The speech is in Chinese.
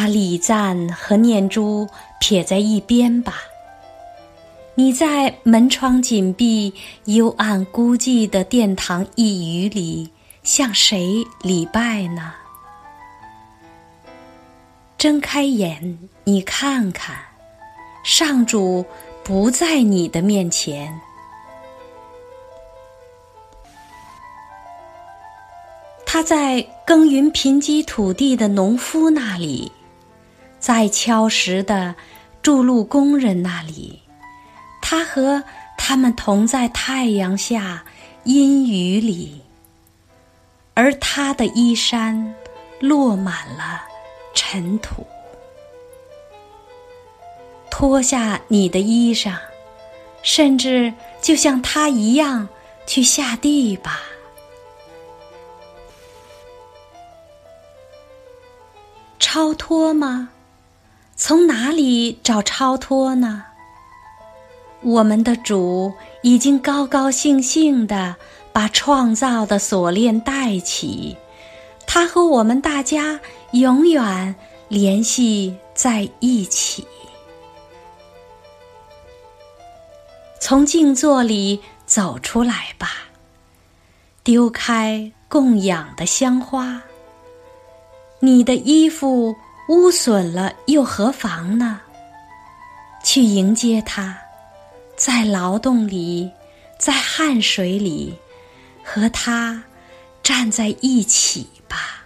把礼赞和念珠撇在一边吧。你在门窗紧闭、幽暗孤寂的殿堂一隅里，向谁礼拜呢？睁开眼，你看看，上主不在你的面前。他在耕耘贫瘠土地的农夫那里，在敲石的筑路工人那里。他和他们同在太阳下阴雨里，而他的衣衫落满了尘土。脱下你的衣裳，甚至就像他一样去下地吧。超脱吗？从哪里找超脱呢？我们的主已经高高兴兴地把创造的锁链带起，他和我们大家永远联系在一起。从静坐里走出来吧，丢开供养的香花。你的衣服污损了又何妨呢？去迎接它。在劳动里，在汗水里，和它站在一起吧。